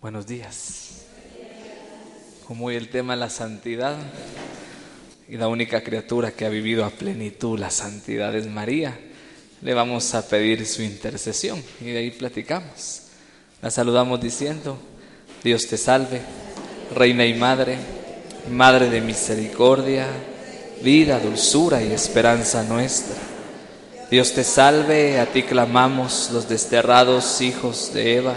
Buenos días. Como hoy el tema la santidad y la única criatura que ha vivido a plenitud la santidad es María, le vamos a pedir su intercesión y de ahí platicamos. La saludamos diciendo, Dios te salve, Reina y Madre, Madre de misericordia, vida, dulzura y esperanza nuestra. Dios te salve, a ti clamamos los desterrados hijos de Eva.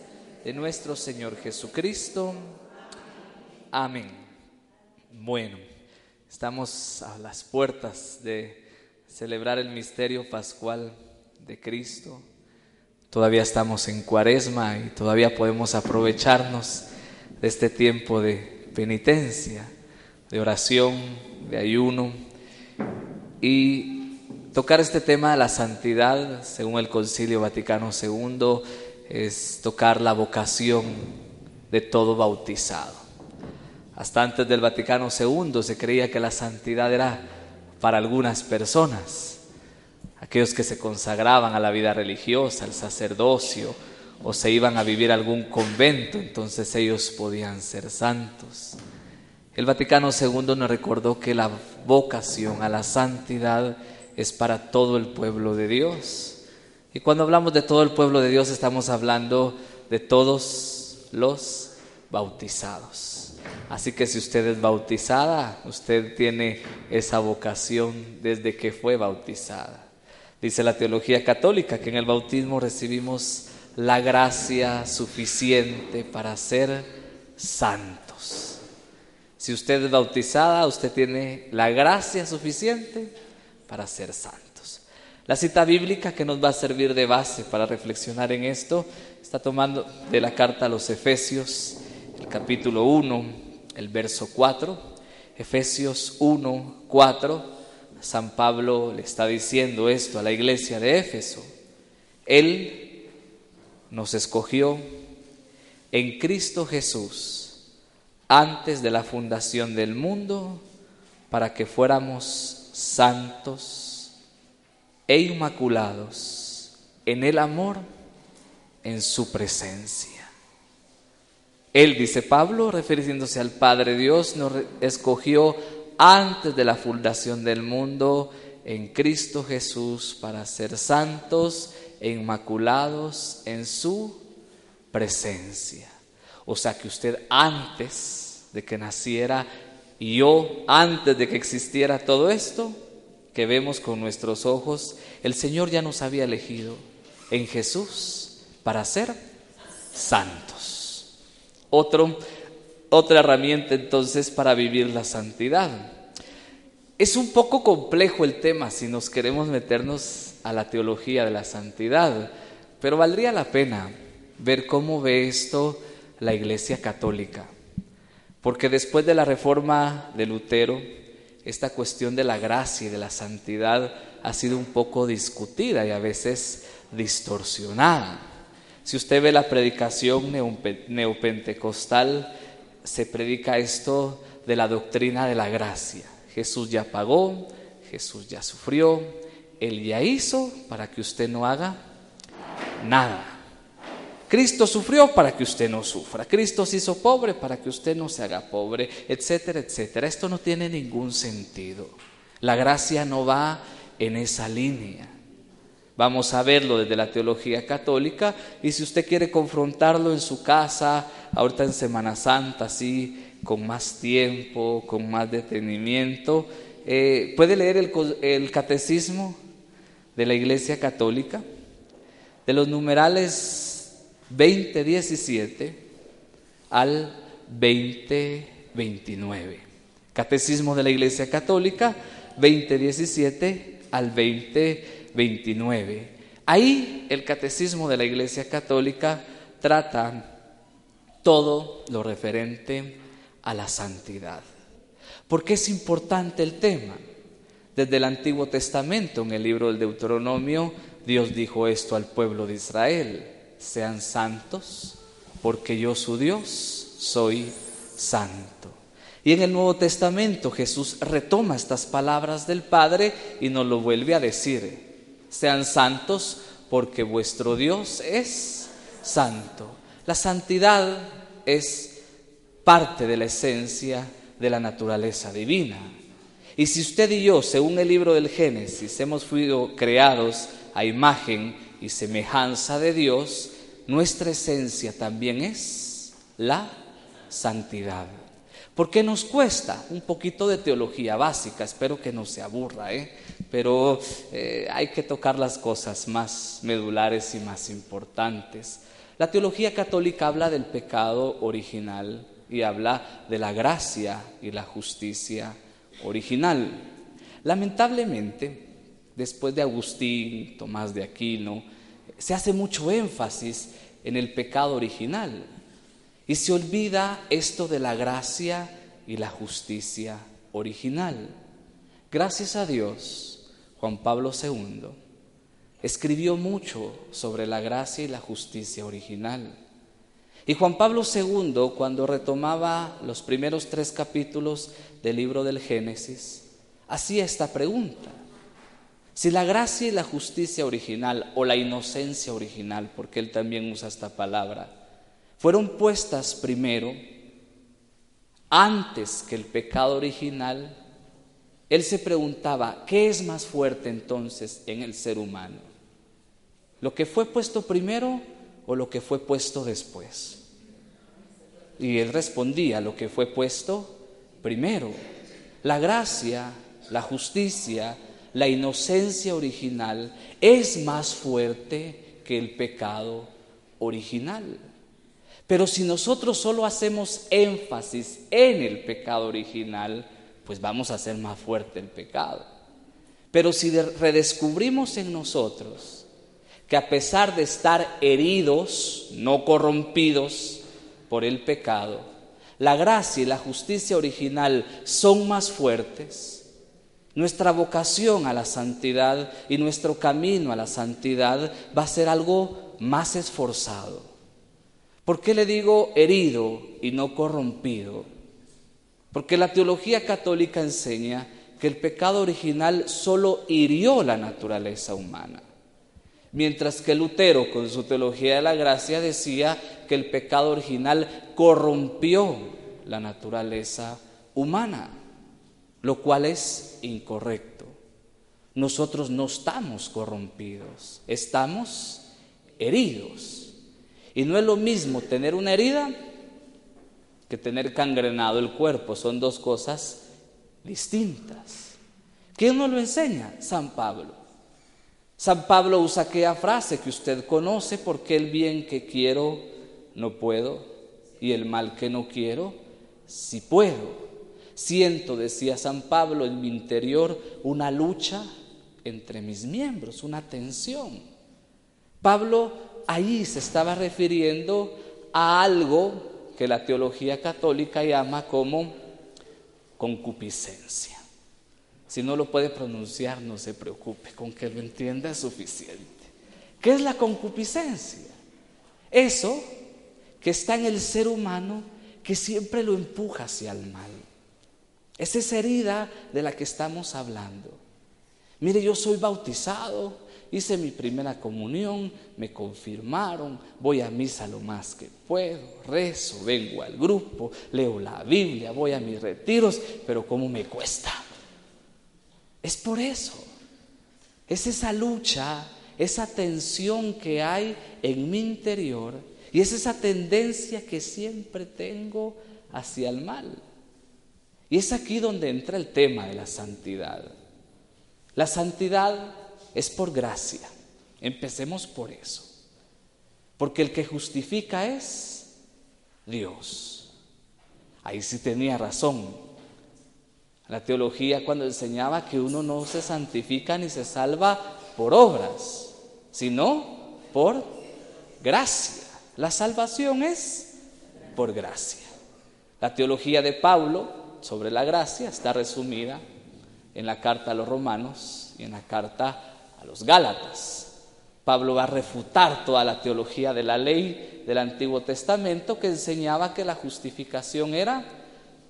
de nuestro Señor Jesucristo. Amén. Bueno, estamos a las puertas de celebrar el misterio pascual de Cristo. Todavía estamos en cuaresma y todavía podemos aprovecharnos de este tiempo de penitencia, de oración, de ayuno y tocar este tema de la santidad según el Concilio Vaticano II es tocar la vocación de todo bautizado. Hasta antes del Vaticano II se creía que la santidad era para algunas personas, aquellos que se consagraban a la vida religiosa, al sacerdocio, o se iban a vivir a algún convento, entonces ellos podían ser santos. El Vaticano II nos recordó que la vocación a la santidad es para todo el pueblo de Dios. Y cuando hablamos de todo el pueblo de Dios estamos hablando de todos los bautizados. Así que si usted es bautizada, usted tiene esa vocación desde que fue bautizada. Dice la teología católica que en el bautismo recibimos la gracia suficiente para ser santos. Si usted es bautizada, usted tiene la gracia suficiente para ser santo. La cita bíblica que nos va a servir de base para reflexionar en esto está tomando de la carta a los Efesios, el capítulo 1, el verso 4. Efesios 1, 4. San Pablo le está diciendo esto a la iglesia de Éfeso. Él nos escogió en Cristo Jesús antes de la fundación del mundo para que fuéramos santos e inmaculados en el amor, en su presencia. Él, dice Pablo, refiriéndose al Padre Dios, nos escogió antes de la fundación del mundo en Cristo Jesús para ser santos e inmaculados en su presencia. O sea que usted antes de que naciera y yo antes de que existiera todo esto, que vemos con nuestros ojos, el Señor ya nos había elegido en Jesús para ser santos. Otra herramienta entonces para vivir la santidad. Es un poco complejo el tema si nos queremos meternos a la teología de la santidad, pero valdría la pena ver cómo ve esto la Iglesia Católica. Porque después de la reforma de Lutero, esta cuestión de la gracia y de la santidad ha sido un poco discutida y a veces distorsionada. Si usted ve la predicación neopentecostal, se predica esto de la doctrina de la gracia. Jesús ya pagó, Jesús ya sufrió, Él ya hizo para que usted no haga nada. Cristo sufrió para que usted no sufra. Cristo se hizo pobre para que usted no se haga pobre, etcétera, etcétera. Esto no tiene ningún sentido. La gracia no va en esa línea. Vamos a verlo desde la teología católica y si usted quiere confrontarlo en su casa, ahorita en Semana Santa, así, con más tiempo, con más detenimiento, eh, puede leer el, el catecismo de la Iglesia Católica, de los numerales 2017 al 2029. Catecismo de la Iglesia Católica 2017 al 2029. Ahí el Catecismo de la Iglesia Católica trata todo lo referente a la santidad. ¿Por qué es importante el tema? Desde el Antiguo Testamento, en el libro del Deuteronomio, Dios dijo esto al pueblo de Israel, sean santos, porque yo su Dios soy santo. Y en el Nuevo Testamento Jesús retoma estas palabras del Padre y nos lo vuelve a decir, sean santos porque vuestro Dios es santo. La santidad es parte de la esencia de la naturaleza divina. Y si usted y yo, según el libro del Génesis, hemos sido creados a imagen y semejanza de Dios, nuestra esencia también es la santidad. ¿Por qué nos cuesta? Un poquito de teología básica, espero que no se aburra, ¿eh? pero eh, hay que tocar las cosas más medulares y más importantes. La teología católica habla del pecado original y habla de la gracia y la justicia original. Lamentablemente, después de Agustín, Tomás de Aquino, se hace mucho énfasis en el pecado original y se olvida esto de la gracia y la justicia original. Gracias a Dios, Juan Pablo II escribió mucho sobre la gracia y la justicia original. Y Juan Pablo II, cuando retomaba los primeros tres capítulos del libro del Génesis, hacía esta pregunta. Si la gracia y la justicia original o la inocencia original, porque él también usa esta palabra, fueron puestas primero antes que el pecado original, él se preguntaba, ¿qué es más fuerte entonces en el ser humano? ¿Lo que fue puesto primero o lo que fue puesto después? Y él respondía, lo que fue puesto primero. La gracia, la justicia, la inocencia original es más fuerte que el pecado original. Pero si nosotros solo hacemos énfasis en el pecado original, pues vamos a hacer más fuerte el pecado. Pero si redescubrimos en nosotros que a pesar de estar heridos, no corrompidos por el pecado, la gracia y la justicia original son más fuertes, nuestra vocación a la santidad y nuestro camino a la santidad va a ser algo más esforzado. ¿Por qué le digo herido y no corrompido? Porque la teología católica enseña que el pecado original solo hirió la naturaleza humana. Mientras que Lutero, con su teología de la gracia, decía que el pecado original corrompió la naturaleza humana, lo cual es incorrecto. Nosotros no estamos corrompidos, estamos heridos. Y no es lo mismo tener una herida que tener cangrenado el cuerpo, son dos cosas distintas. ¿Quién nos lo enseña? San Pablo. San Pablo usa aquella frase que usted conoce, porque el bien que quiero no puedo y el mal que no quiero sí puedo. Siento, decía San Pablo, en mi interior una lucha entre mis miembros, una tensión. Pablo ahí se estaba refiriendo a algo que la teología católica llama como concupiscencia. Si no lo puede pronunciar, no se preocupe, con que lo entienda es suficiente. ¿Qué es la concupiscencia? Eso que está en el ser humano que siempre lo empuja hacia el mal. Es esa herida de la que estamos hablando. Mire, yo soy bautizado, hice mi primera comunión, me confirmaron, voy a misa lo más que puedo, rezo, vengo al grupo, leo la Biblia, voy a mis retiros, pero ¿cómo me cuesta? Es por eso. Es esa lucha, esa tensión que hay en mi interior Y es esa tendencia que siempre tengo hacia el mal. Y es aquí donde entra el tema de la santidad. La santidad es por gracia. Empecemos por eso. Porque el que justifica es Dios. Ahí sí tenía razón. La teología cuando enseñaba que uno no se santifica ni se salva por obras, sino por gracia. La salvación es por gracia. La teología de Pablo sobre la gracia está resumida en la carta a los romanos y en la carta a los gálatas. Pablo va a refutar toda la teología de la ley del Antiguo Testamento que enseñaba que la justificación era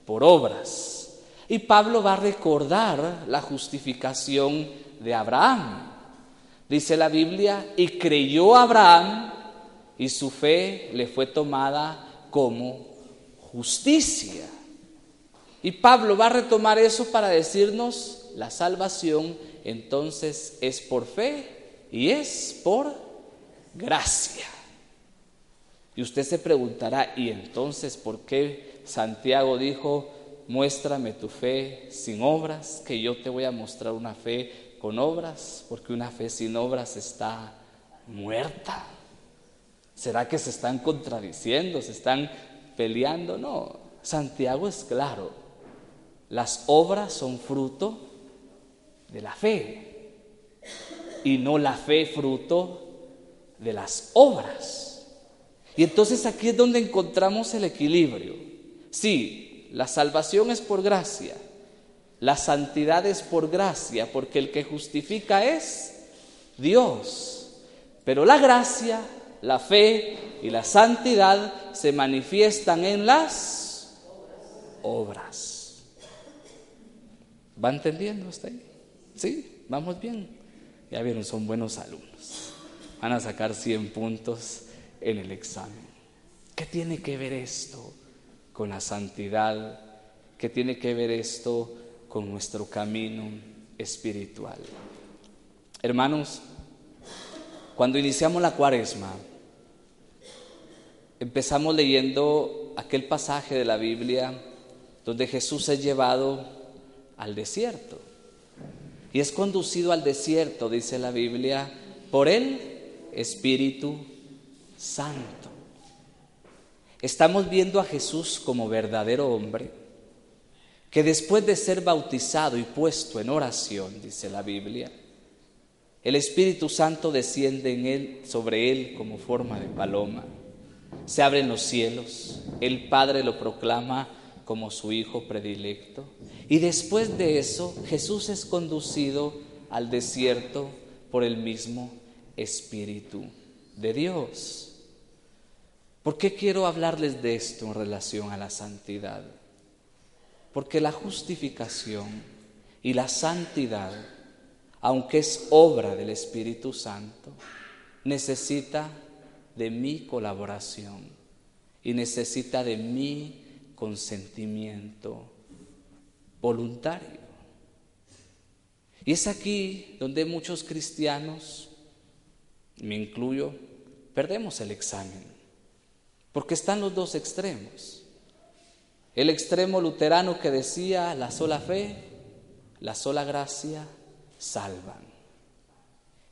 por obras. Y Pablo va a recordar la justificación de Abraham. Dice la Biblia, y creyó Abraham y su fe le fue tomada como justicia. Y Pablo va a retomar eso para decirnos, la salvación entonces es por fe y es por gracia. Y usted se preguntará, ¿y entonces por qué Santiago dijo, muéstrame tu fe sin obras, que yo te voy a mostrar una fe con obras? Porque una fe sin obras está muerta. ¿Será que se están contradiciendo, se están peleando? No, Santiago es claro, las obras son fruto de la fe y no la fe fruto de las obras. Y entonces aquí es donde encontramos el equilibrio. Sí, la salvación es por gracia, la santidad es por gracia, porque el que justifica es Dios. Pero la gracia, la fe y la santidad se manifiestan en las obras. ¿Va entendiendo ahí? ¿Sí? ¿Vamos bien? Ya vieron, son buenos alumnos. Van a sacar 100 puntos en el examen. ¿Qué tiene que ver esto con la santidad? ¿Qué tiene que ver esto con nuestro camino espiritual? Hermanos, cuando iniciamos la cuaresma, empezamos leyendo aquel pasaje de la Biblia donde Jesús es llevado al desierto y es conducido al desierto, dice la Biblia, por el Espíritu Santo. Estamos viendo a Jesús como verdadero hombre, que después de ser bautizado y puesto en oración, dice la Biblia, el Espíritu Santo desciende en él, sobre él como forma de paloma. Se abren los cielos, el Padre lo proclama como su hijo predilecto. Y después de eso, Jesús es conducido al desierto por el mismo Espíritu de Dios. ¿Por qué quiero hablarles de esto en relación a la santidad? Porque la justificación y la santidad, aunque es obra del Espíritu Santo, necesita de mi colaboración y necesita de mi consentimiento voluntario. Y es aquí donde muchos cristianos, me incluyo, perdemos el examen, porque están los dos extremos. El extremo luterano que decía la sola fe, la sola gracia salvan,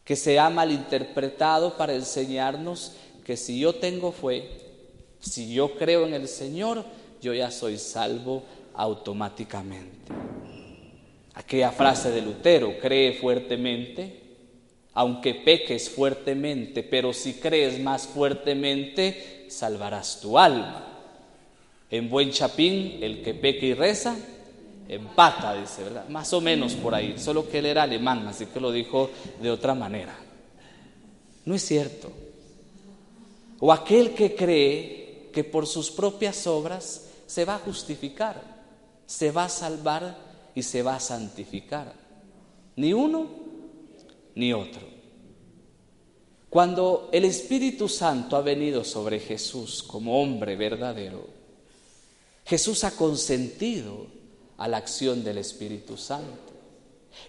que se ha malinterpretado para enseñarnos que si yo tengo fe, si yo creo en el Señor, yo ya soy salvo automáticamente. Aquella frase de Lutero, cree fuertemente, aunque peques fuertemente, pero si crees más fuertemente, salvarás tu alma. En buen chapín, el que peque y reza, empata, dice, ¿verdad? Más o menos por ahí, solo que él era alemán, así que lo dijo de otra manera. No es cierto. O aquel que cree que por sus propias obras se va a justificar, se va a salvar y se va a santificar. Ni uno ni otro. Cuando el Espíritu Santo ha venido sobre Jesús como hombre verdadero, Jesús ha consentido a la acción del Espíritu Santo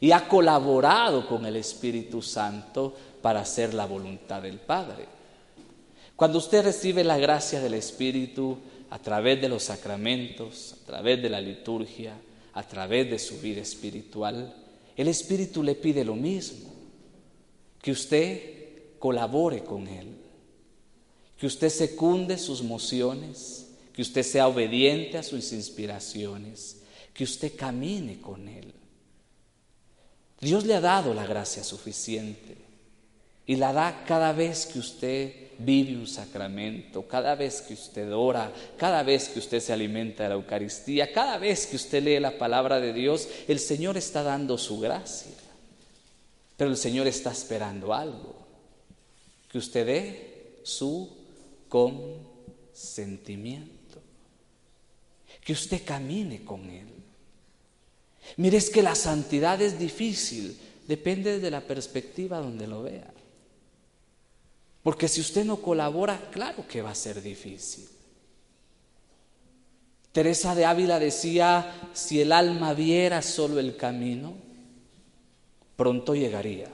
y ha colaborado con el Espíritu Santo para hacer la voluntad del Padre. Cuando usted recibe la gracia del Espíritu a través de los sacramentos, a través de la liturgia, a través de su vida espiritual, el Espíritu le pide lo mismo, que usted colabore con Él, que usted secunde sus mociones, que usted sea obediente a sus inspiraciones, que usted camine con Él. Dios le ha dado la gracia suficiente y la da cada vez que usted vive un sacramento, cada vez que usted ora, cada vez que usted se alimenta de la Eucaristía, cada vez que usted lee la palabra de Dios, el Señor está dando su gracia. Pero el Señor está esperando algo, que usted dé su consentimiento, que usted camine con Él. Mire, es que la santidad es difícil, depende de la perspectiva donde lo vea. Porque si usted no colabora, claro que va a ser difícil. Teresa de Ávila decía, si el alma viera solo el camino, pronto llegaría.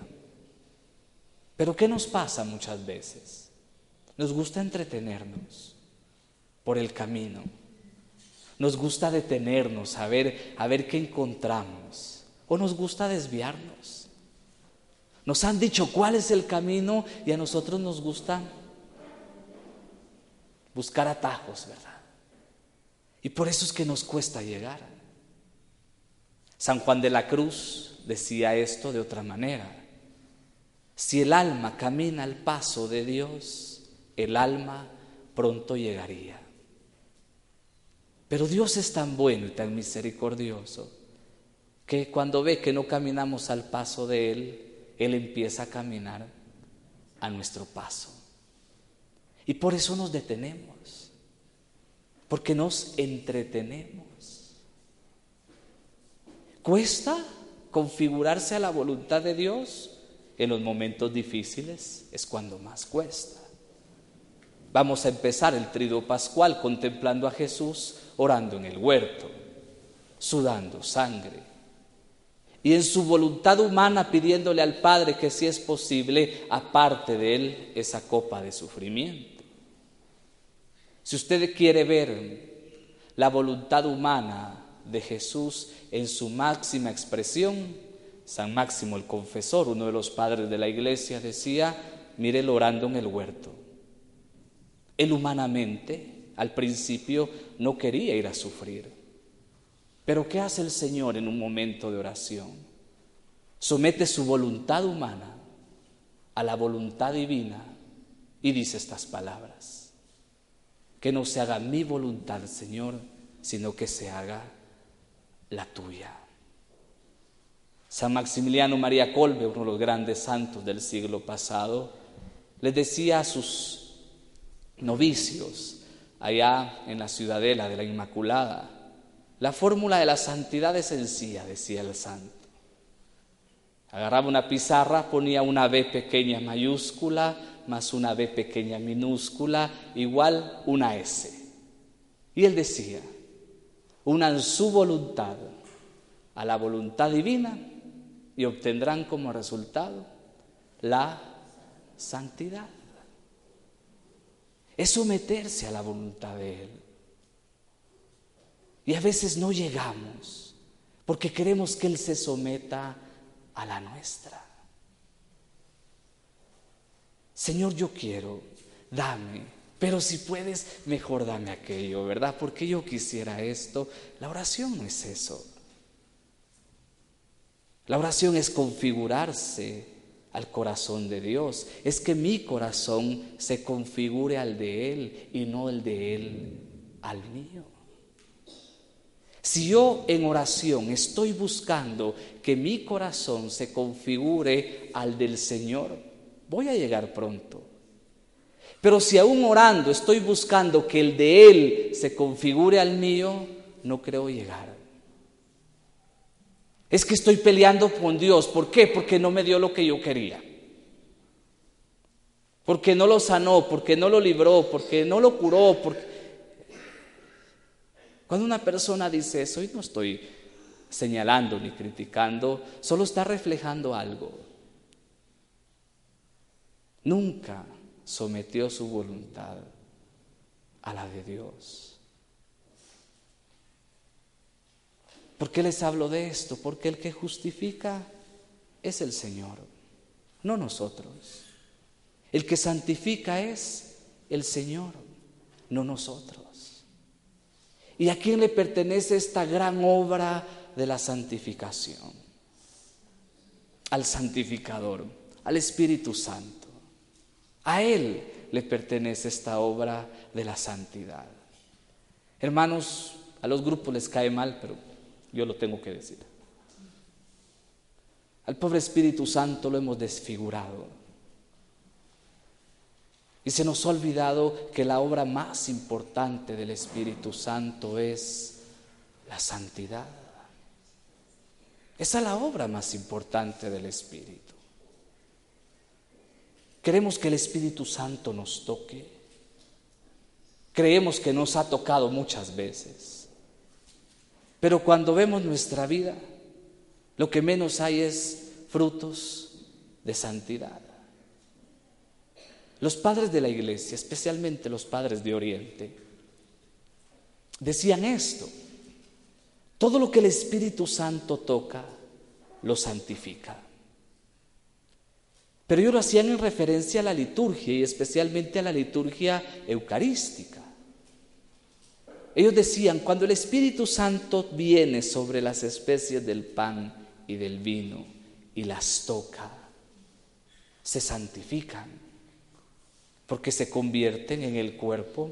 Pero ¿qué nos pasa muchas veces? Nos gusta entretenernos por el camino. Nos gusta detenernos a ver, a ver qué encontramos. O nos gusta desviarnos. Nos han dicho cuál es el camino y a nosotros nos gusta buscar atajos, ¿verdad? Y por eso es que nos cuesta llegar. San Juan de la Cruz decía esto de otra manera. Si el alma camina al paso de Dios, el alma pronto llegaría. Pero Dios es tan bueno y tan misericordioso que cuando ve que no caminamos al paso de Él, Él empieza a caminar a nuestro paso. Y por eso nos detenemos, porque nos entretenemos. ¿Cuesta configurarse a la voluntad de Dios? En los momentos difíciles es cuando más cuesta. Vamos a empezar el trido pascual contemplando a Jesús orando en el huerto, sudando sangre. Y en su voluntad humana pidiéndole al Padre que si es posible aparte de él esa copa de sufrimiento. Si usted quiere ver la voluntad humana de Jesús en su máxima expresión, San Máximo el Confesor, uno de los padres de la iglesia, decía, mírelo orando en el huerto. Él humanamente al principio no quería ir a sufrir. Pero ¿qué hace el Señor en un momento de oración? Somete su voluntad humana a la voluntad divina y dice estas palabras. Que no se haga mi voluntad, Señor, sino que se haga la tuya. San Maximiliano María Colbe, uno de los grandes santos del siglo pasado, le decía a sus novicios, allá en la ciudadela de la Inmaculada. La fórmula de la santidad es sencilla, decía el santo. Agarraba una pizarra, ponía una B pequeña mayúscula más una B pequeña minúscula igual una S. Y él decía, unan su voluntad a la voluntad divina y obtendrán como resultado la santidad es someterse a la voluntad de Él. Y a veces no llegamos porque queremos que Él se someta a la nuestra. Señor, yo quiero, dame, pero si puedes, mejor dame aquello, ¿verdad? Porque yo quisiera esto. La oración no es eso. La oración es configurarse al corazón de Dios. Es que mi corazón se configure al de Él y no el de Él al mío. Si yo en oración estoy buscando que mi corazón se configure al del Señor, voy a llegar pronto. Pero si aún orando estoy buscando que el de Él se configure al mío, no creo llegar. Es que estoy peleando con Dios. ¿Por qué? Porque no me dio lo que yo quería. Porque no lo sanó, porque no lo libró, porque no lo curó. Porque... Cuando una persona dice eso, y no estoy señalando ni criticando, solo está reflejando algo. Nunca sometió su voluntad a la de Dios. ¿Por qué les hablo de esto? Porque el que justifica es el Señor, no nosotros. El que santifica es el Señor, no nosotros. ¿Y a quién le pertenece esta gran obra de la santificación? Al santificador, al Espíritu Santo. A Él le pertenece esta obra de la santidad. Hermanos, a los grupos les cae mal, pero yo lo tengo que decir. Al pobre Espíritu Santo lo hemos desfigurado. Y se nos ha olvidado que la obra más importante del Espíritu Santo es la santidad. Esa es la obra más importante del Espíritu. Queremos que el Espíritu Santo nos toque. Creemos que nos ha tocado muchas veces. Pero cuando vemos nuestra vida, lo que menos hay es frutos de santidad. Los padres de la iglesia, especialmente los padres de Oriente, decían esto. Todo lo que el Espíritu Santo toca, lo santifica. Pero ellos lo hacían en referencia a la liturgia y especialmente a la liturgia eucarística. Ellos decían, cuando el Espíritu Santo viene sobre las especies del pan y del vino y las toca, se santifican, porque se convierten en el cuerpo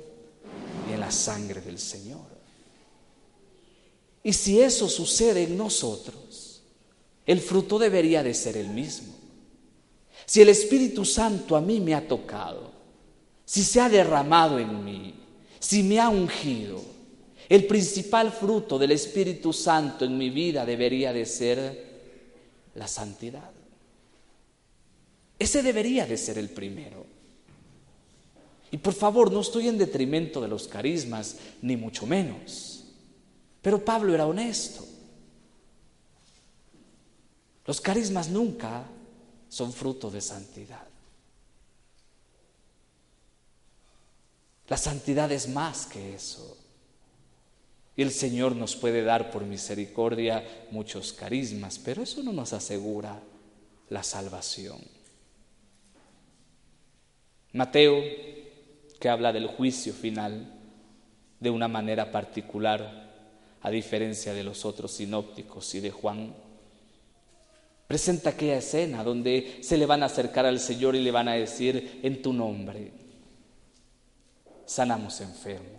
y en la sangre del Señor. Y si eso sucede en nosotros, el fruto debería de ser el mismo. Si el Espíritu Santo a mí me ha tocado, si se ha derramado en mí, si me ha ungido, el principal fruto del Espíritu Santo en mi vida debería de ser la santidad. Ese debería de ser el primero. Y por favor, no estoy en detrimento de los carismas, ni mucho menos. Pero Pablo era honesto. Los carismas nunca son fruto de santidad. La santidad es más que eso. Y el Señor nos puede dar por misericordia muchos carismas, pero eso no nos asegura la salvación. Mateo, que habla del juicio final de una manera particular, a diferencia de los otros sinópticos y de Juan, presenta aquella escena donde se le van a acercar al Señor y le van a decir, en tu nombre, sanamos enfermos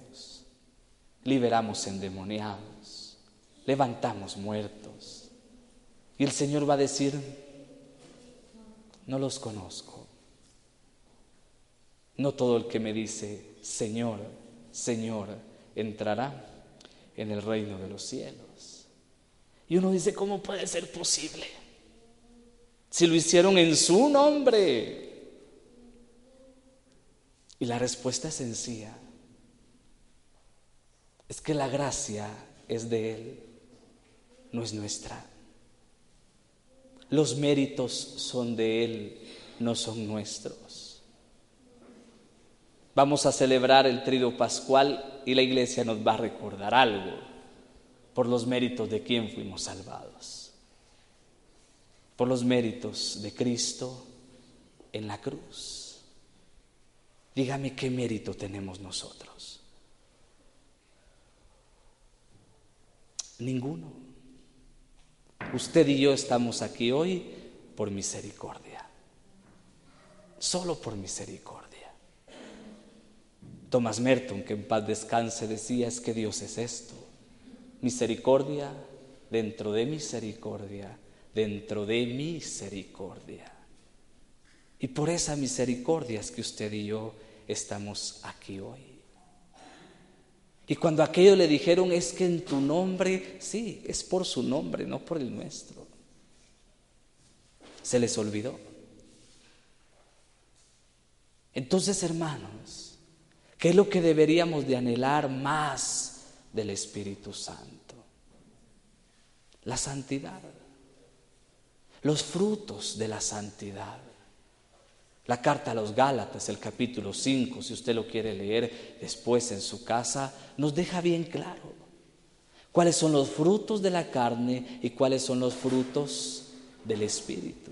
liberamos endemoniados, levantamos muertos. Y el Señor va a decir, no los conozco. No todo el que me dice, Señor, Señor, entrará en el reino de los cielos. Y uno dice, ¿cómo puede ser posible? Si lo hicieron en su nombre. Y la respuesta es sencilla es que la gracia es de Él, no es nuestra. Los méritos son de Él, no son nuestros. Vamos a celebrar el trido pascual y la iglesia nos va a recordar algo por los méritos de quien fuimos salvados, por los méritos de Cristo en la cruz. Dígame qué mérito tenemos nosotros. Ninguno. Usted y yo estamos aquí hoy por misericordia. Solo por misericordia. Thomas Merton, que en paz descanse, decía es que Dios es esto. Misericordia dentro de misericordia, dentro de misericordia. Y por esa misericordia es que usted y yo estamos aquí hoy. Y cuando aquello le dijeron, es que en tu nombre, sí, es por su nombre, no por el nuestro. Se les olvidó. Entonces, hermanos, ¿qué es lo que deberíamos de anhelar más del Espíritu Santo? La santidad, los frutos de la santidad. La carta a los Gálatas, el capítulo 5, si usted lo quiere leer después en su casa, nos deja bien claro cuáles son los frutos de la carne y cuáles son los frutos del Espíritu.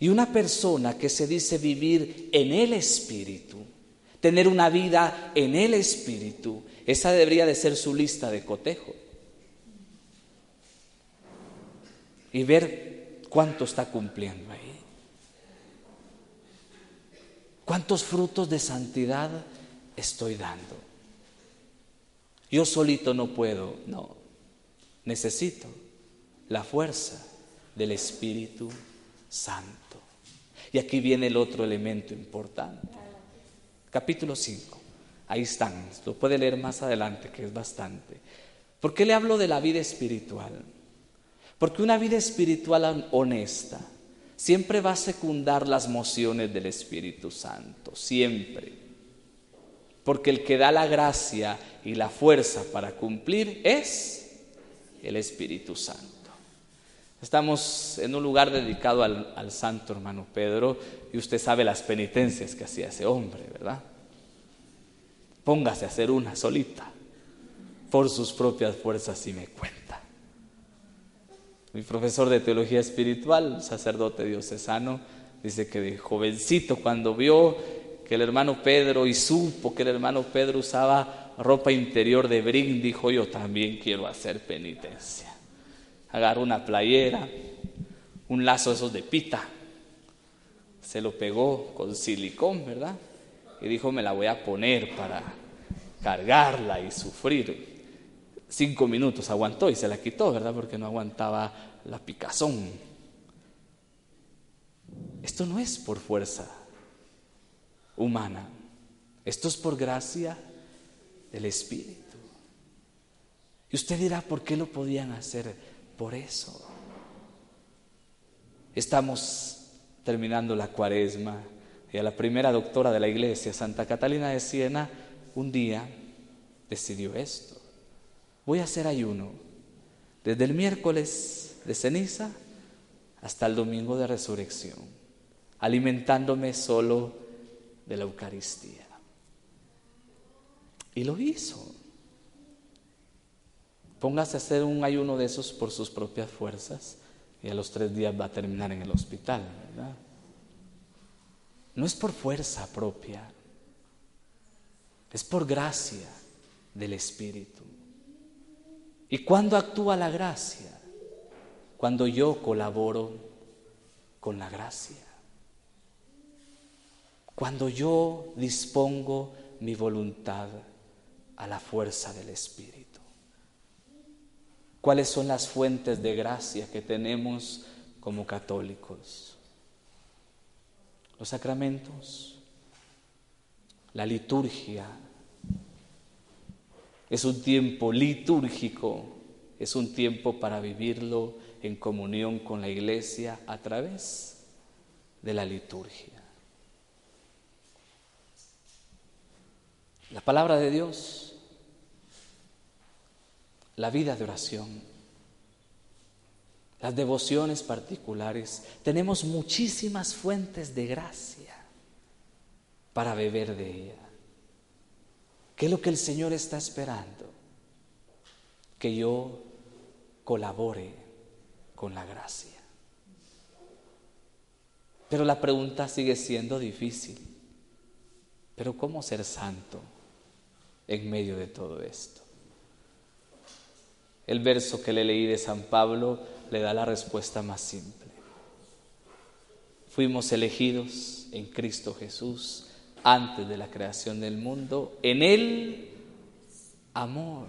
Y una persona que se dice vivir en el Espíritu, tener una vida en el Espíritu, esa debería de ser su lista de cotejo. Y ver cuánto está cumpliendo ahí. ¿Cuántos frutos de santidad estoy dando? Yo solito no puedo, no. Necesito la fuerza del Espíritu Santo. Y aquí viene el otro elemento importante. Capítulo 5. Ahí están. Lo puede leer más adelante, que es bastante. ¿Por qué le hablo de la vida espiritual? Porque una vida espiritual honesta siempre va a secundar las mociones del Espíritu Santo, siempre. Porque el que da la gracia y la fuerza para cumplir es el Espíritu Santo. Estamos en un lugar dedicado al, al, santo hermano Pedro y usted sabe las penitencias que hacía ese hombre, ¿verdad? Póngase a hacer una solita por sus propias fuerzas y me cuenta. Mi profesor de teología espiritual, sacerdote diocesano, dice que de jovencito cuando vio que el hermano Pedro y supo que el hermano Pedro usaba ropa interior de brin, dijo yo también quiero hacer penitencia. Agarró una playera, un lazo esos de pita, se lo pegó con silicón, ¿verdad? Y dijo me la voy a poner para cargarla y sufrir cinco minutos aguantó y se la quitó, ¿verdad? Porque no aguantaba la picazón. Esto no es por fuerza humana, esto es por gracia del Espíritu. Y usted dirá, ¿por qué lo podían hacer? Por eso. Estamos terminando la cuaresma y a la primera doctora de la iglesia, Santa Catalina de Siena, un día decidió esto voy a hacer ayuno desde el miércoles de ceniza hasta el domingo de resurrección, alimentándome solo de la Eucaristía. Y lo hizo. Póngase a hacer un ayuno de esos por sus propias fuerzas y a los tres días va a terminar en el hospital. No es por fuerza propia, es por gracia del Espíritu. ¿Y cuándo actúa la gracia? Cuando yo colaboro con la gracia. Cuando yo dispongo mi voluntad a la fuerza del Espíritu. ¿Cuáles son las fuentes de gracia que tenemos como católicos? Los sacramentos, la liturgia, es un tiempo litúrgico, es un tiempo para vivirlo en comunión con la iglesia a través de la liturgia. La palabra de Dios, la vida de oración, las devociones particulares, tenemos muchísimas fuentes de gracia para beber de ella. ¿Qué es lo que el Señor está esperando? Que yo colabore con la gracia. Pero la pregunta sigue siendo difícil. Pero ¿cómo ser santo en medio de todo esto? El verso que le leí de San Pablo le da la respuesta más simple. Fuimos elegidos en Cristo Jesús antes de la creación del mundo, en el amor.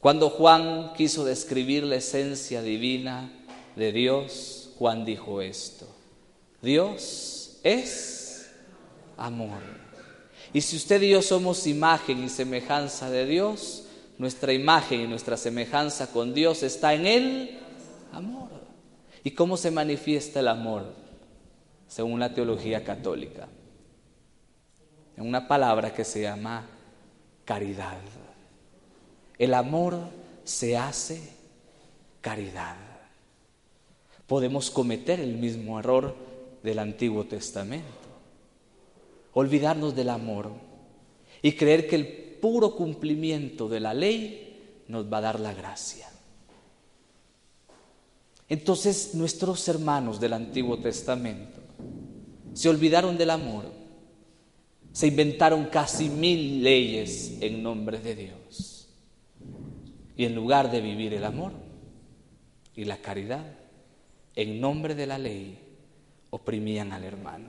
Cuando Juan quiso describir la esencia divina de Dios, Juan dijo esto, Dios es amor. Y si usted y yo somos imagen y semejanza de Dios, nuestra imagen y nuestra semejanza con Dios está en el amor. ¿Y cómo se manifiesta el amor? según la teología católica, en una palabra que se llama caridad. El amor se hace caridad. Podemos cometer el mismo error del Antiguo Testamento. Olvidarnos del amor y creer que el puro cumplimiento de la ley nos va a dar la gracia. Entonces nuestros hermanos del Antiguo Testamento se olvidaron del amor, se inventaron casi mil leyes en nombre de Dios. Y en lugar de vivir el amor y la caridad, en nombre de la ley, oprimían al hermano.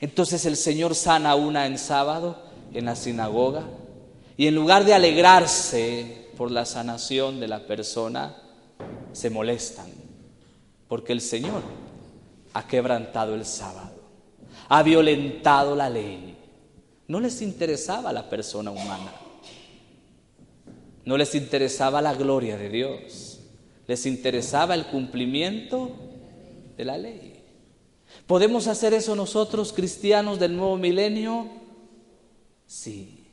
Entonces el Señor sana una en sábado en la sinagoga y en lugar de alegrarse por la sanación de la persona, se molestan porque el Señor ha quebrantado el sábado, ha violentado la ley. No les interesaba la persona humana, no les interesaba la gloria de Dios, les interesaba el cumplimiento de la ley. ¿Podemos hacer eso nosotros, cristianos del nuevo milenio? Sí.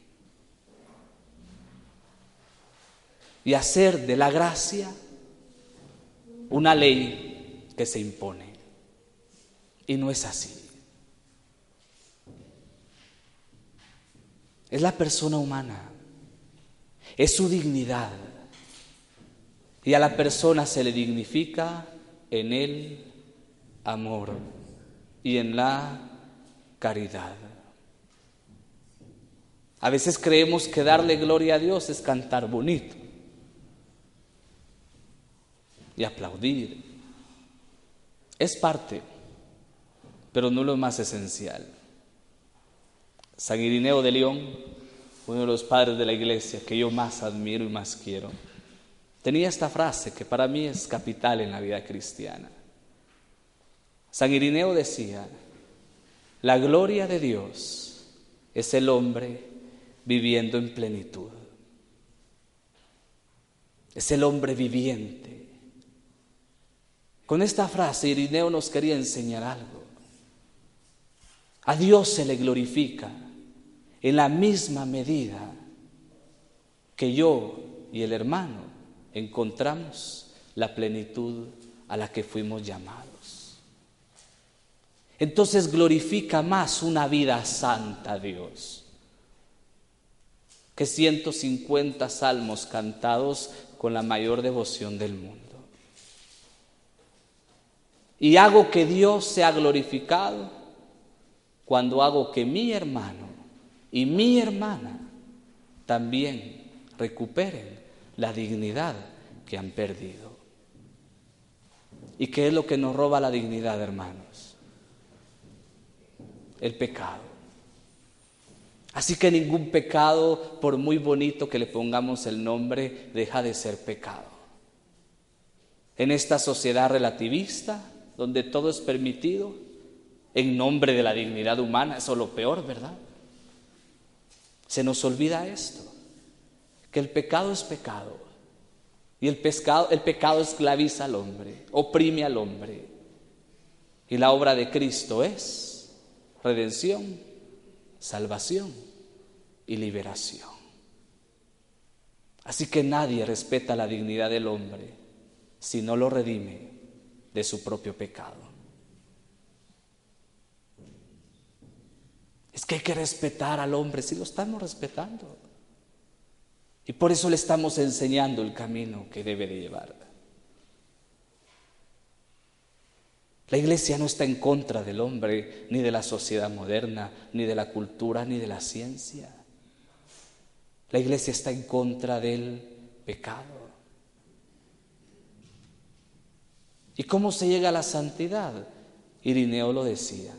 Y hacer de la gracia una ley que se impone. Y no es así. Es la persona humana, es su dignidad. Y a la persona se le dignifica en el amor y en la caridad. A veces creemos que darle gloria a Dios es cantar bonito y aplaudir. Es parte, pero no lo más esencial. San Irineo de León, uno de los padres de la iglesia que yo más admiro y más quiero, tenía esta frase que para mí es capital en la vida cristiana. San Irineo decía, la gloria de Dios es el hombre viviendo en plenitud. Es el hombre viviente con esta frase Irineo nos quería enseñar algo. A Dios se le glorifica en la misma medida que yo y el hermano encontramos la plenitud a la que fuimos llamados. Entonces glorifica más una vida santa a Dios que 150 salmos cantados con la mayor devoción del mundo y hago que Dios sea glorificado cuando hago que mi hermano y mi hermana también recuperen la dignidad que han perdido. ¿Y qué es lo que nos roba la dignidad, hermanos? El pecado. Así que ningún pecado, por muy bonito que le pongamos el nombre, deja de ser pecado. En esta sociedad relativista, donde todo es permitido en nombre de la dignidad humana, eso es lo peor, ¿verdad? Se nos olvida esto, que el pecado es pecado y el, pescado, el pecado esclaviza al hombre, oprime al hombre. Y la obra de Cristo es redención, salvación y liberación. Así que nadie respeta la dignidad del hombre si no lo redime de su propio pecado. Es que hay que respetar al hombre, si lo estamos respetando. Y por eso le estamos enseñando el camino que debe de llevar. La iglesia no está en contra del hombre, ni de la sociedad moderna, ni de la cultura, ni de la ciencia. La iglesia está en contra del pecado. ¿Y cómo se llega a la santidad? Irineo lo decía.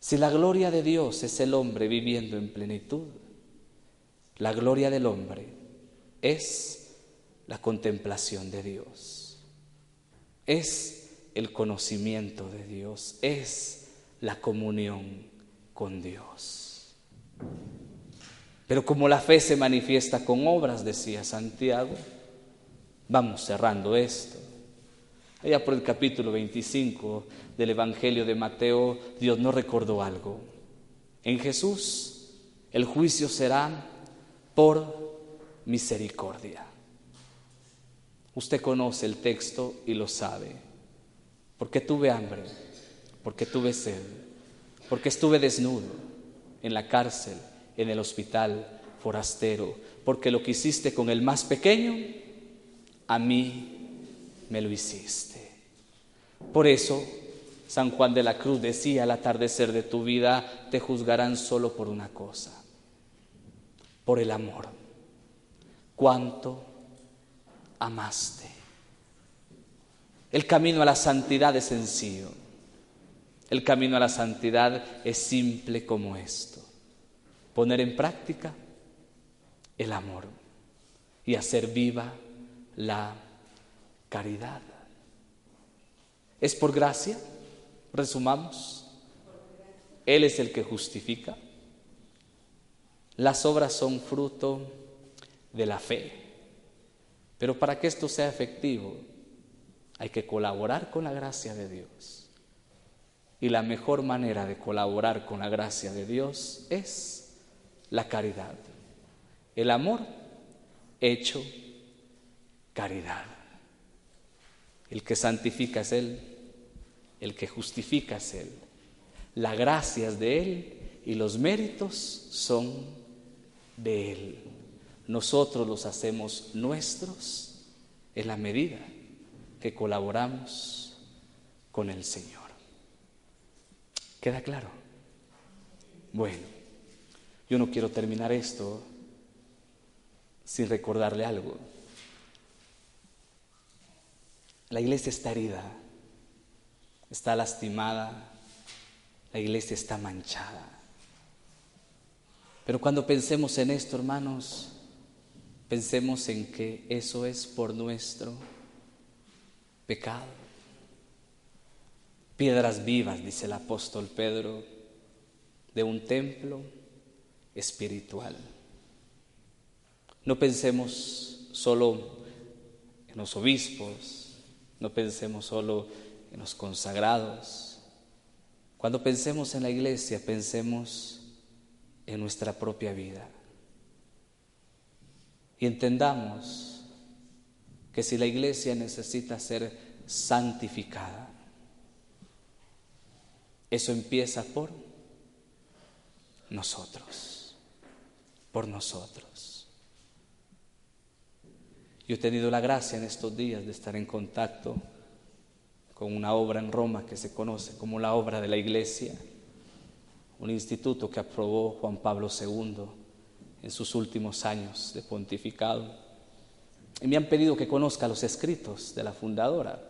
Si la gloria de Dios es el hombre viviendo en plenitud, la gloria del hombre es la contemplación de Dios, es el conocimiento de Dios, es la comunión con Dios. Pero como la fe se manifiesta con obras, decía Santiago, vamos cerrando esto. Allá por el capítulo 25 del Evangelio de Mateo, Dios nos recordó algo. En Jesús el juicio será por misericordia. Usted conoce el texto y lo sabe. Porque tuve hambre, porque tuve sed, porque estuve desnudo en la cárcel, en el hospital, forastero, porque lo que hiciste con el más pequeño, a mí me lo hiciste. Por eso, San Juan de la Cruz decía al atardecer de tu vida, te juzgarán solo por una cosa, por el amor. ¿Cuánto amaste? El camino a la santidad es sencillo. El camino a la santidad es simple como esto. Poner en práctica el amor y hacer viva la caridad. ¿Es por gracia? Resumamos. Él es el que justifica. Las obras son fruto de la fe. Pero para que esto sea efectivo, hay que colaborar con la gracia de Dios. Y la mejor manera de colaborar con la gracia de Dios es la caridad. El amor hecho caridad. El que santifica es Él, el que justifica es Él. La gracia es de Él y los méritos son de Él. Nosotros los hacemos nuestros en la medida que colaboramos con el Señor. ¿Queda claro? Bueno, yo no quiero terminar esto sin recordarle algo. La iglesia está herida, está lastimada, la iglesia está manchada. Pero cuando pensemos en esto, hermanos, pensemos en que eso es por nuestro pecado. Piedras vivas, dice el apóstol Pedro, de un templo espiritual. No pensemos solo en los obispos, no pensemos solo en los consagrados. Cuando pensemos en la iglesia, pensemos en nuestra propia vida. Y entendamos que si la iglesia necesita ser santificada, eso empieza por nosotros, por nosotros. Yo he tenido la gracia en estos días de estar en contacto con una obra en Roma que se conoce como la obra de la Iglesia, un instituto que aprobó Juan Pablo II en sus últimos años de pontificado. Y me han pedido que conozca los escritos de la fundadora.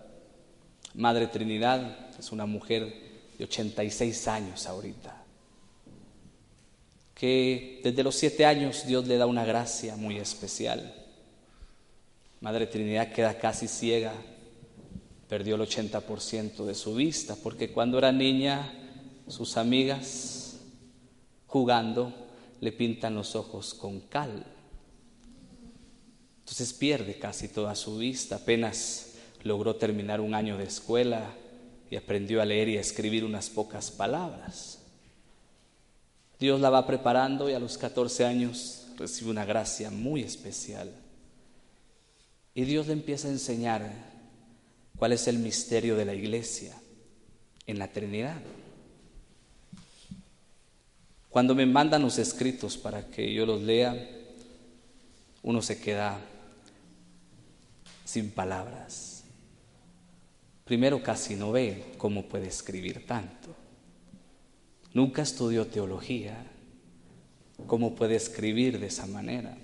Madre Trinidad es una mujer de 86 años ahorita, que desde los siete años Dios le da una gracia muy especial Madre Trinidad queda casi ciega, perdió el 80% de su vista, porque cuando era niña sus amigas jugando le pintan los ojos con cal. Entonces pierde casi toda su vista, apenas logró terminar un año de escuela y aprendió a leer y a escribir unas pocas palabras. Dios la va preparando y a los 14 años recibe una gracia muy especial y Dios le empieza a enseñar cuál es el misterio de la iglesia en la Trinidad. Cuando me mandan los escritos para que yo los lea, uno se queda sin palabras. Primero casi no ve cómo puede escribir tanto. Nunca estudió teología. ¿Cómo puede escribir de esa manera?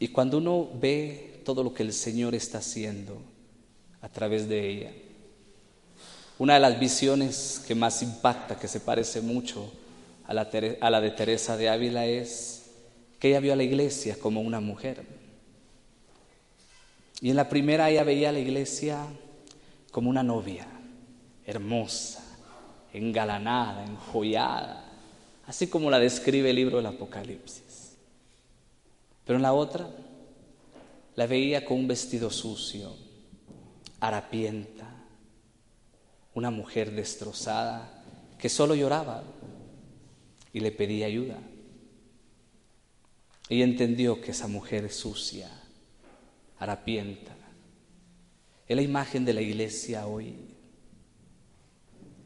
Y cuando uno ve todo lo que el Señor está haciendo a través de ella, una de las visiones que más impacta, que se parece mucho a la, de Teresa de Ávila, es que ella vio a la iglesia como una mujer. Y en la primera ella veía a la iglesia como una novia, hermosa, engalanada, enjollada, así como la describe el libro del Apocalipsis. Pero en la otra la veía con un vestido sucio, harapienta, una mujer destrozada que solo lloraba y le pedía ayuda. Ella entendió que esa mujer sucia harapienta. Es la imagen de la iglesia hoy.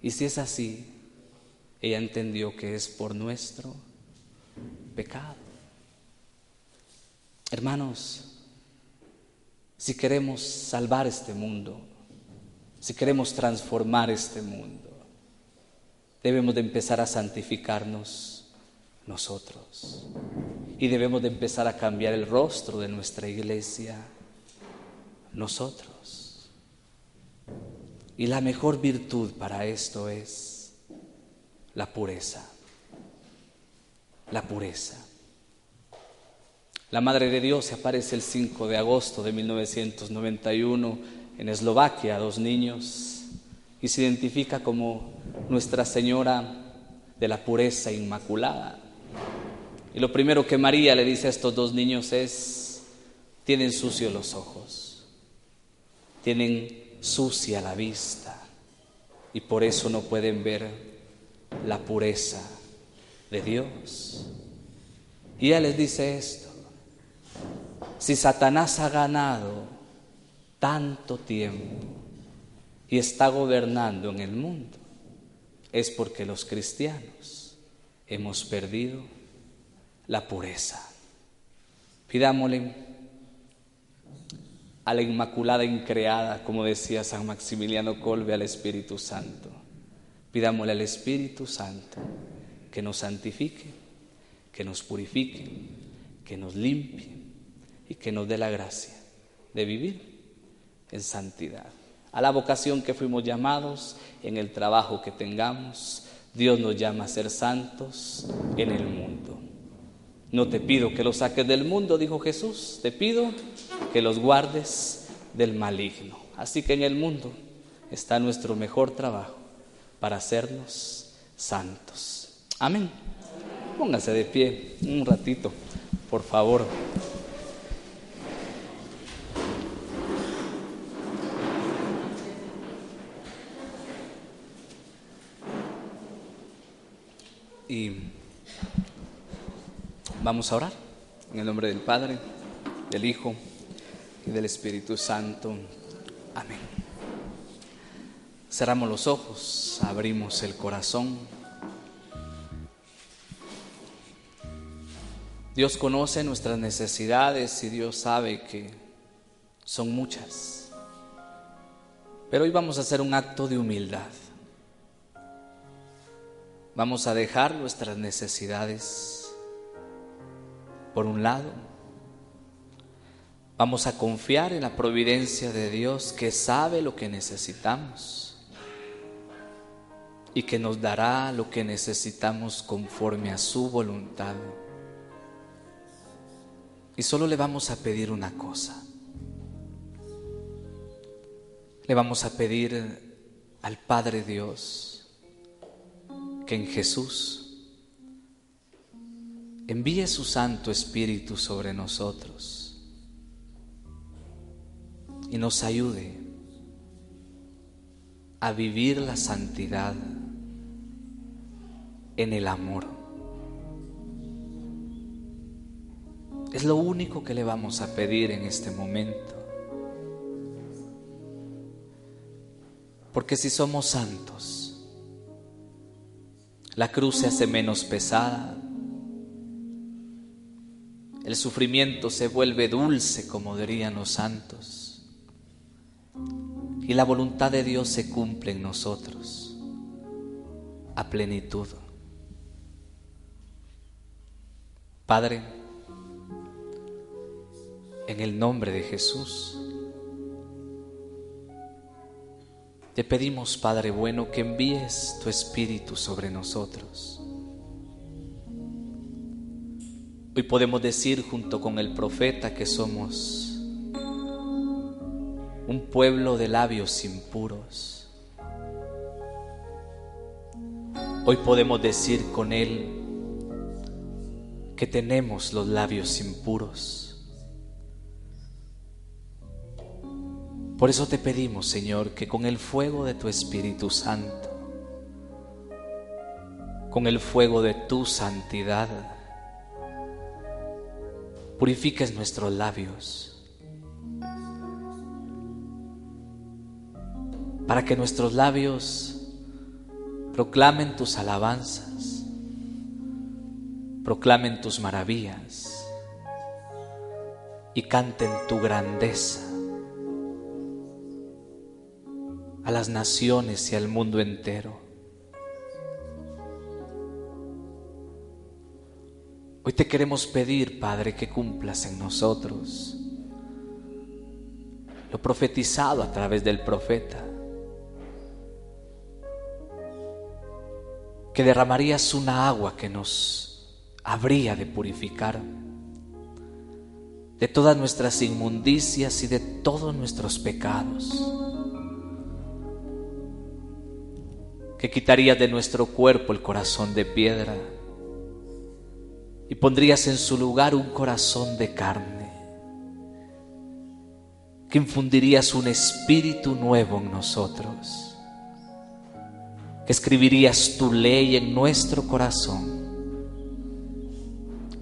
Y si es así, ella entendió que es por nuestro pecado. Hermanos, si queremos salvar este mundo, si queremos transformar este mundo, debemos de empezar a santificarnos nosotros. Y debemos de empezar a cambiar el rostro de nuestra iglesia nosotros. Y la mejor virtud para esto es la pureza. La pureza. La Madre de Dios se aparece el 5 de agosto de 1991 en Eslovaquia a dos niños y se identifica como Nuestra Señora de la Pureza Inmaculada. Y lo primero que María le dice a estos dos niños es, tienen sucios los ojos, tienen sucia la vista y por eso no pueden ver la pureza de Dios. Y ella les dice esto, si Satanás ha ganado tanto tiempo y está gobernando en el mundo, es porque los cristianos hemos perdido la pureza. Pidámosle a la Inmaculada Increada, como decía San Maximiliano Colbe, al Espíritu Santo. Pidámosle al Espíritu Santo que nos santifique, que nos purifique, que nos limpie y que nos dé la gracia de vivir en santidad. A la vocación que fuimos llamados, en el trabajo que tengamos, Dios nos llama a ser santos en el mundo. No te pido que los saques del mundo, dijo Jesús, te pido que los guardes del maligno. Así que en el mundo está nuestro mejor trabajo para hacernos santos. Amén. Póngase de pie un ratito, por favor. Y vamos a orar en el nombre del Padre, del Hijo y del Espíritu Santo. Amén. Cerramos los ojos, abrimos el corazón. Dios conoce nuestras necesidades y Dios sabe que son muchas. Pero hoy vamos a hacer un acto de humildad. Vamos a dejar nuestras necesidades por un lado. Vamos a confiar en la providencia de Dios que sabe lo que necesitamos y que nos dará lo que necesitamos conforme a su voluntad. Y solo le vamos a pedir una cosa. Le vamos a pedir al Padre Dios que en Jesús envíe su Santo Espíritu sobre nosotros y nos ayude a vivir la santidad en el amor. Es lo único que le vamos a pedir en este momento. Porque si somos santos, la cruz se hace menos pesada. El sufrimiento se vuelve dulce, como dirían los santos. Y la voluntad de Dios se cumple en nosotros a plenitud. Padre, en el nombre de Jesús, Te pedimos, Padre bueno, que envíes tu Espíritu sobre nosotros. Hoy podemos decir junto con el profeta que somos un pueblo de labios impuros. Hoy podemos decir con él que tenemos los labios impuros. Por eso te pedimos, Señor, que con el fuego de tu Espíritu Santo, con el fuego de tu santidad, purifiques nuestros labios, para que nuestros labios proclamen tus alabanzas, proclamen tus maravillas y canten tu grandeza a las naciones y al mundo entero. Hoy te queremos pedir, Padre, que cumplas en nosotros lo profetizado a través del profeta, que derramarías una agua que nos habría de purificar de todas nuestras inmundicias y de todos nuestros pecados, que quitarías de nuestro cuerpo el corazón de piedra, y pondrías en su lugar un corazón de carne, que infundirías un espíritu nuevo en nosotros, que escribirías tu ley en nuestro corazón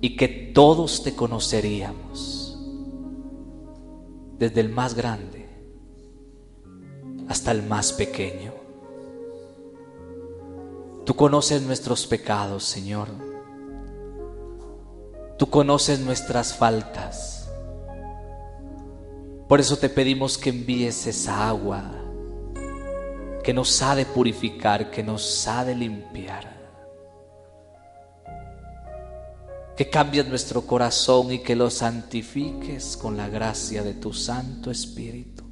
y que todos te conoceríamos, desde el más grande hasta el más pequeño. Tú conoces nuestros pecados, Señor Tú conoces nuestras faltas. Por eso te pedimos que envíes esa agua que nos ha de purificar, que nos ha de limpiar. Que cambies nuestro corazón y que lo santifiques con la gracia de tu Santo Espíritu.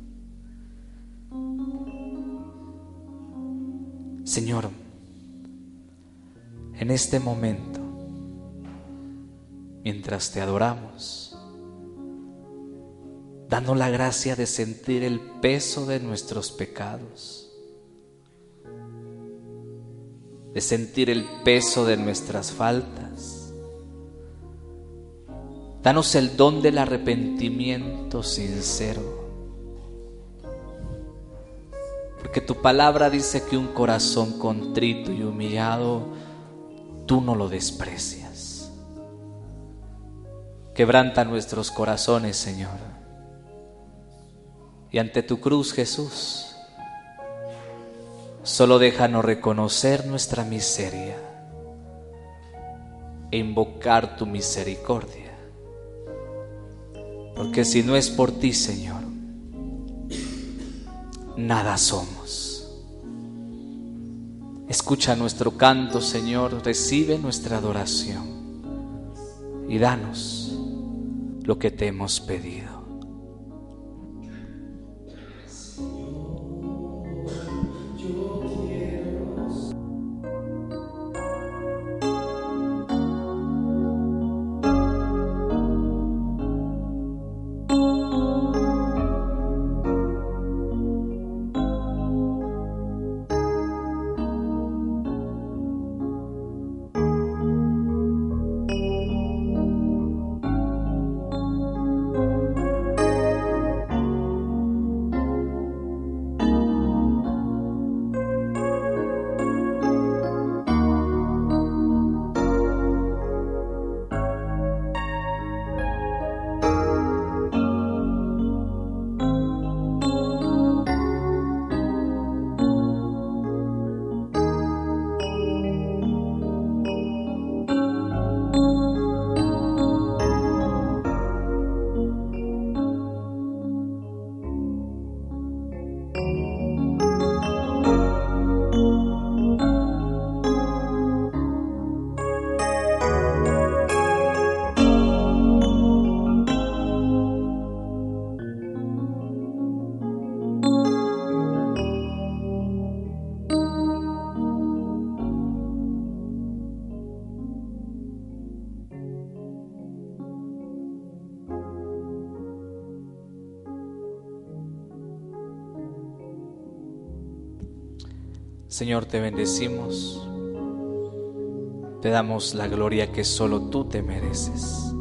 Señor, en este momento, mientras te adoramos, dando la gracia de sentir el peso de nuestros pecados, de sentir el peso de nuestras faltas. Danos el don del arrepentimiento sincero. Porque tu palabra dice que un corazón contrito y humillado, tú no lo desprecias. Quebranta nuestros corazones, Señor. Y ante tu cruz, Jesús, solo déjanos reconocer nuestra miseria e invocar tu misericordia. Porque si no es por ti, Señor, nada somos. Escucha nuestro canto, Señor, recibe nuestra adoración y danos lo que te hemos pedido. Señor, te bendecimos. Te damos la gloria que solo tú te mereces.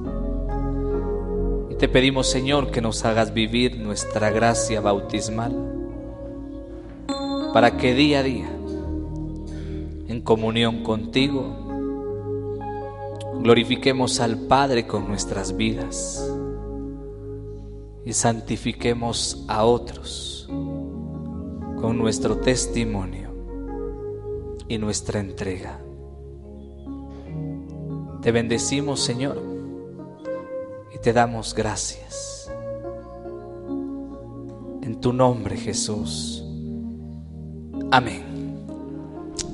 Y te pedimos, Señor, que nos hagas vivir nuestra gracia bautismal para que día a día, en comunión contigo, glorifiquemos al Padre con nuestras vidas y santifiquemos a otros con nuestro testimonio y nuestra entrega. Te bendecimos, Señor, y te damos gracias. En tu nombre, Jesús. Amén.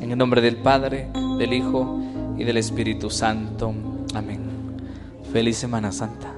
En el nombre del Padre, del Hijo y del Espíritu Santo. Amén. Feliz Semana Santa.